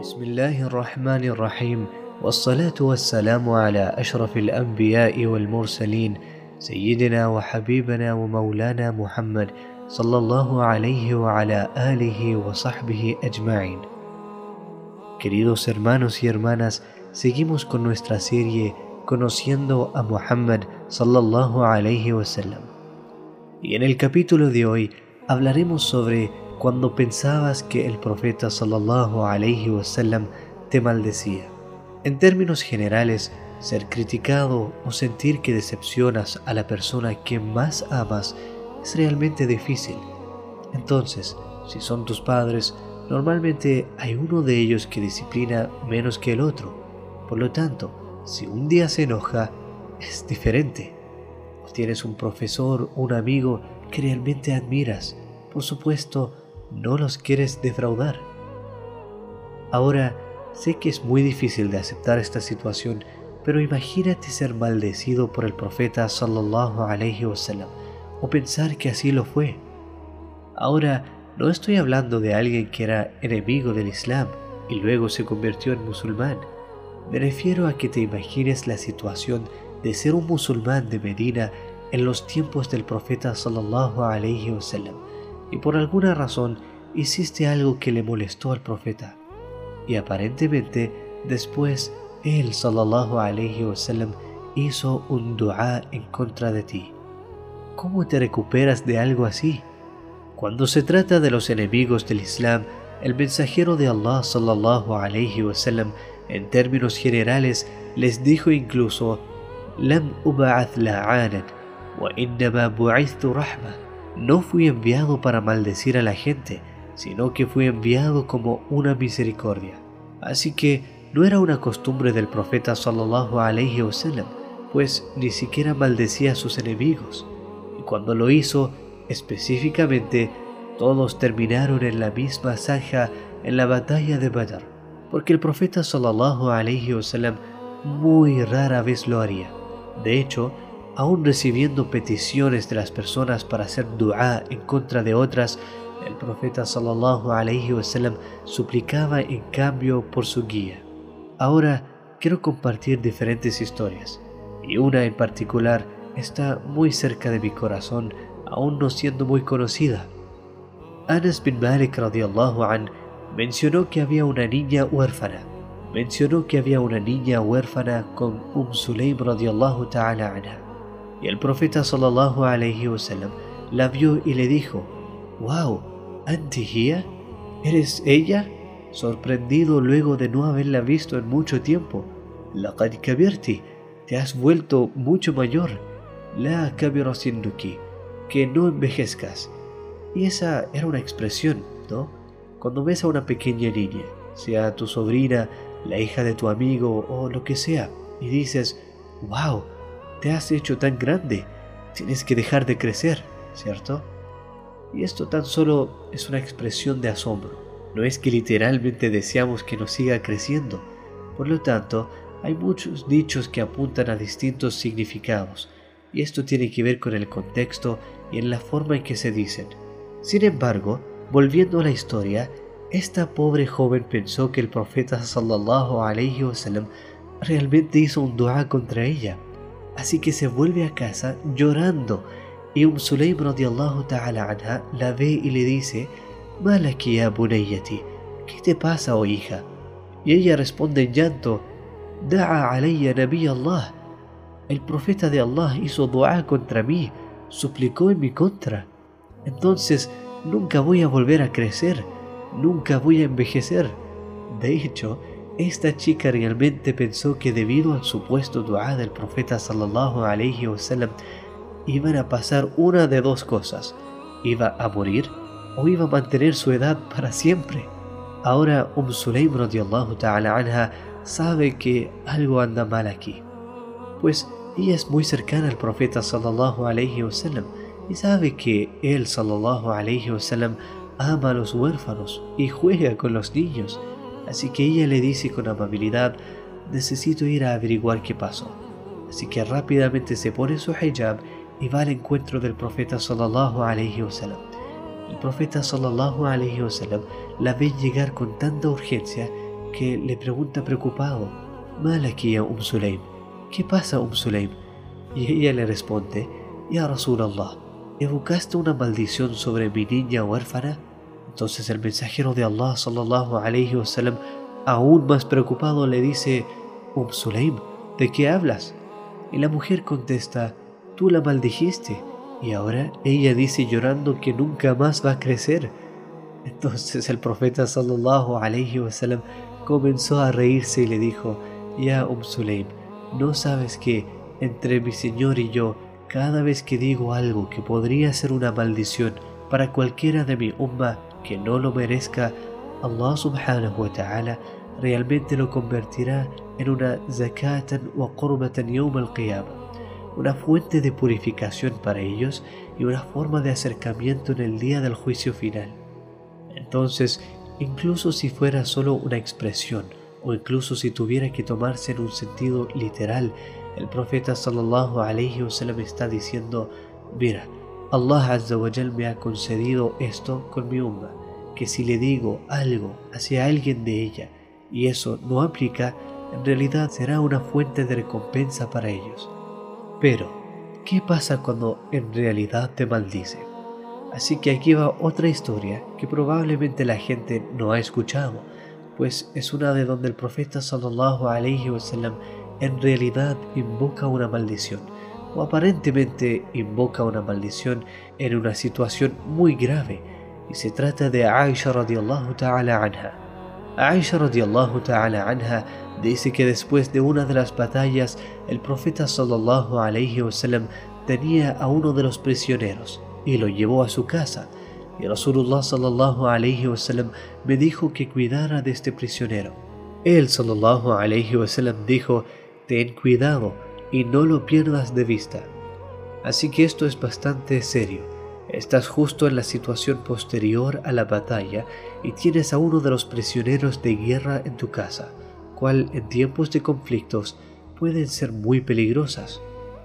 بسم الله الرحمن الرحيم والصلاة والسلام على أشرف الأنبياء والمرسلين سيدنا وحبيبنا ومولانا محمد صلى الله عليه وعلى آله وصحبه أجمعين Queridos hermanos y hermanas, seguimos con nuestra serie Conociendo a Muhammad sallallahu alayhi wasallam. Y en el capítulo de hoy hablaremos sobre cuando pensabas que el profeta sallallahu alayhi wasallam te maldecía. En términos generales, ser criticado o sentir que decepcionas a la persona que más amas es realmente difícil. Entonces, si son tus padres, normalmente hay uno de ellos que disciplina menos que el otro. Por lo tanto, si un día se enoja, es diferente. Tienes un profesor un amigo que realmente admiras. Por supuesto, no los quieres defraudar. Ahora, sé que es muy difícil de aceptar esta situación, pero imagínate ser maldecido por el profeta sallallahu alaihi wasallam o pensar que así lo fue. Ahora, no estoy hablando de alguien que era enemigo del Islam y luego se convirtió en musulmán. Me refiero a que te imagines la situación de ser un musulmán de Medina en los tiempos del profeta sallallahu alaihi wasallam y por alguna razón hiciste algo que le molestó al profeta y aparentemente después él sallallahu alaihi wasallam hizo un dua en contra de ti. ¿Cómo te recuperas de algo así? Cuando se trata de los enemigos del Islam, el mensajero de Allah sallallahu alaihi wasallam en términos generales, les dijo incluso, Lam wa rahma. No fui enviado para maldecir a la gente, sino que fui enviado como una misericordia. Así que no era una costumbre del profeta sallallahu alaihi wasallam, pues ni siquiera maldecía a sus enemigos. Y cuando lo hizo, específicamente, todos terminaron en la misma zanja en la batalla de Badr porque el profeta sallallahu alaihi wasallam muy rara vez lo haría. De hecho, aún recibiendo peticiones de las personas para hacer dua en contra de otras, el profeta sallallahu alaihi wasallam suplicaba en cambio por su guía. Ahora quiero compartir diferentes historias, y una en particular está muy cerca de mi corazón, aún no siendo muy conocida. Anas bin Malik radiallahu an mencionó que había una niña huérfana. Mencionó que había una niña huérfana con Um Sulaim radiallahu ta'ala anha. Y el profeta sallallahu alayhi wasallam la vio y le dijo, Wow, Antihia, ¿eres ella? Sorprendido luego de no haberla visto en mucho tiempo. La kabirti, te has vuelto mucho mayor. La kabira que no envejezcas. Y esa era una expresión, ¿no? Cuando ves a una pequeña niña, sea tu sobrina, la hija de tu amigo o lo que sea, y dices, wow, te has hecho tan grande, tienes que dejar de crecer, ¿cierto? Y esto tan solo es una expresión de asombro, no es que literalmente deseamos que nos siga creciendo. Por lo tanto, hay muchos dichos que apuntan a distintos significados, y esto tiene que ver con el contexto y en la forma en que se dicen. Sin embargo, Volviendo a la historia, esta pobre joven pensó que el profeta sallallahu alayhi wasallam realmente hizo un dua contra ella. Así que se vuelve a casa llorando y Um Sulaim radiallahu ta'ala anha la ve y le dice, Malaki ya ¿qué te pasa, oh hija? Y ella responde en llanto, Da'a alayya nabi Allah. El profeta de Allah hizo dua contra mí, suplicó en mi contra. Entonces nunca voy a volver a crecer, nunca voy a envejecer. De hecho, esta chica realmente pensó que debido al supuesto dua del profeta sallallahu alaihi wasallam iban a pasar una de dos cosas, iba a morir o iba a mantener su edad para siempre. Ahora Um Sulaim radiallahu ta'ala sabe que algo anda mal aquí, pues ella es muy cercana al profeta sallallahu alaihi wasallam y sabe que él sallallahu alaihi wasallam ama a los huérfanos y juega con los niños, así que ella le dice con amabilidad, necesito ir a averiguar qué pasó. Así que rápidamente se pone su hijab y va al encuentro del profeta sallallahu alaihi wasallam. El profeta sallallahu alaihi wasallam la ve llegar con tanta urgencia que le pregunta preocupado, Malaki ya Um Sulaim, ¿qué pasa Um Sulaim? Y ella le responde, Ya Rasulallah, ¿evocaste una maldición sobre mi niña huérfana? Entonces el mensajero de Allah sallallahu alaihi wasallam, aún más preocupado, le dice, Um Sulaim, ¿de qué hablas? Y la mujer contesta, tú la maldijiste y ahora ella dice llorando que nunca más va a crecer. Entonces el profeta sallallahu alaihi wasallam comenzó a reírse y le dijo, Ya Um Sulaim, ¿no sabes que entre mi Señor y yo, cada vez que digo algo que podría ser una maldición para cualquiera de mi umma que no lo merezca, Allah subhanahu wa ta'ala realmente lo convertirá en una zakatan wa qurbatan yawm al-qiyamah, una fuente de purificación para ellos y una forma de acercamiento en el día del juicio final. Entonces, incluso si fuera solo una expresión, o incluso si tuviera que tomarse en un sentido literal, el profeta sallallahu alaihi wasallam está diciendo, mira, Allah azza wa me ha concedido esto con mi umma, que si le digo algo hacia alguien de ella y eso no aplica, en realidad será una fuente de recompensa para ellos. Pero, ¿qué pasa cuando en realidad te maldice? Así que aquí va otra historia que probablemente la gente no ha escuchado, pues es una de donde el profeta sallallahu alaihi wasallam en realidad invoca una maldición, o aparentemente invoca una maldición en una situación muy grave, y se trata de Aisha radiallahu ta'ala anha. Aisha radiallahu ta'ala anha dice que después de una de las batallas, el profeta sallallahu alayhi wasallam tenía a uno de los prisioneros y lo llevó a su casa. Y Rasulullah sallallahu alayhi wasallam me dijo que cuidara de este prisionero. Él sallallahu alayhi wasallam dijo ten cuidado y no lo pierdas de vista. Así que esto es bastante serio. Estás justo en la situación posterior a la batalla y tienes a uno de los prisioneros de guerra en tu casa, cual en tiempos de conflictos pueden ser muy peligrosas.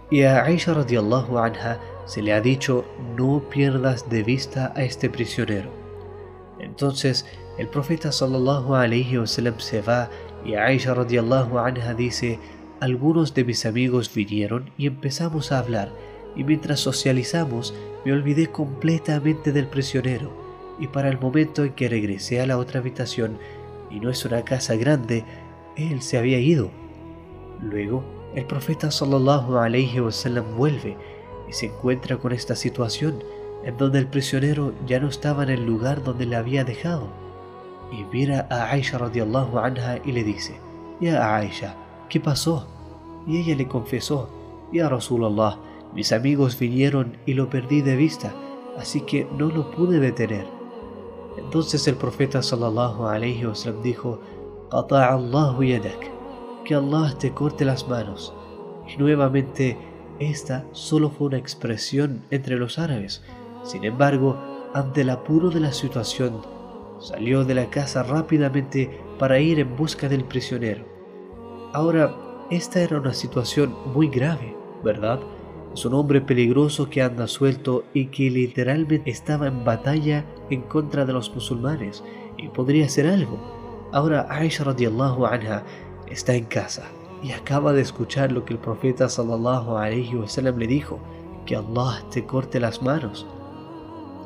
Y a Aisha radiallahu anha se le ha dicho no pierdas de vista a este prisionero. Entonces el profeta sallallahu alaihi wasallam se va y Aisha radiallahu anha dice algunos de mis amigos vinieron y empezamos a hablar, y mientras socializamos me olvidé completamente del prisionero, y para el momento en que regresé a la otra habitación, y no es una casa grande, él se había ido. Luego, el profeta sallallahu alaihi wasallam vuelve y se encuentra con esta situación en donde el prisionero ya no estaba en el lugar donde le había dejado. Y mira a Aisha radiallahu anha y le dice, Ya Aisha, ¿qué pasó? Y ella le confesó, Ya Rasulallah, mis amigos vinieron y lo perdí de vista, así que no lo pude detener. Entonces el profeta sallallahu alayhi wasallam dijo, Allahu yadak, que Allah te corte las manos. Y nuevamente, esta solo fue una expresión entre los árabes. Sin embargo, ante el apuro de la situación, salió de la casa rápidamente para ir en busca del prisionero. Ahora, esta era una situación muy grave, ¿verdad? Es un hombre peligroso que anda suelto y que literalmente estaba en batalla en contra de los musulmanes y podría hacer algo. Ahora Aisha radiallahu anha está en casa y acaba de escuchar lo que el profeta sallallahu alaihi wasallam le dijo, que Allah te corte las manos.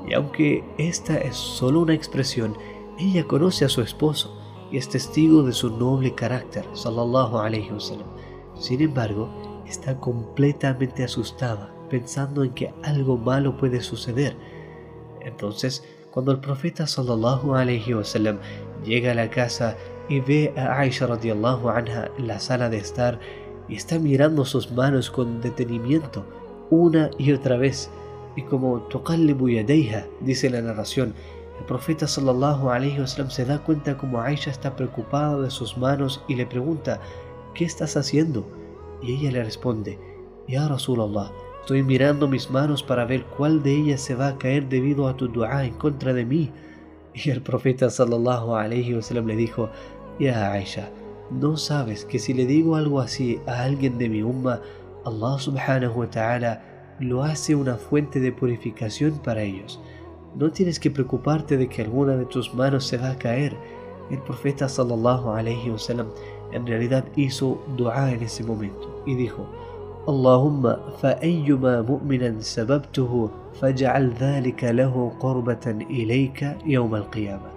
Y aunque esta es solo una expresión, ella conoce a su esposo y es testigo de su noble carácter, sallallahu alayhi wasallam. Sin embargo, está completamente asustada, pensando en que algo malo puede suceder. Entonces, cuando el profeta sallallahu alayhi wasallam llega a la casa y ve a Aisha radiallahu anha en la sala de estar y está mirando sus manos con detenimiento una y otra vez y como dice la narración el profeta sallallahu alaihi wasallam se da cuenta como Aisha está preocupada de sus manos y le pregunta, ¿qué estás haciendo? Y ella le responde, Ya Rasulallah, estoy mirando mis manos para ver cuál de ellas se va a caer debido a tu dua en contra de mí. Y el profeta sallallahu alaihi wasallam le dijo, Ya Aisha, ¿no sabes que si le digo algo así a alguien de mi umma, Allah subhanahu wa ta'ala lo hace una fuente de purificación para ellos. No tienes que preocuparte de que alguna de tus manos se va a caer. El profeta sallallahu alaihi wasallam en realidad hizo dua en ese momento y dijo: Allahumma فأيما مؤمنا سببته فاجعل ذلك له قربة إليك يوم القيامة.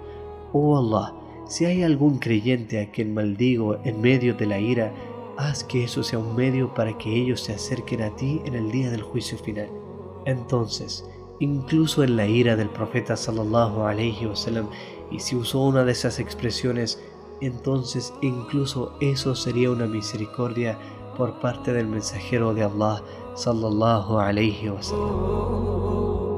Oh Allah, si hay algún creyente a quien maldigo en medio de la ira, haz que eso sea un medio para que ellos se acerquen a ti en el día del juicio final. Entonces, incluso en la ira del profeta sallallahu alaihi wasallam, y si usó una de esas expresiones, entonces incluso eso sería una misericordia por parte del mensajero de Allah sallallahu alaihi wasallam.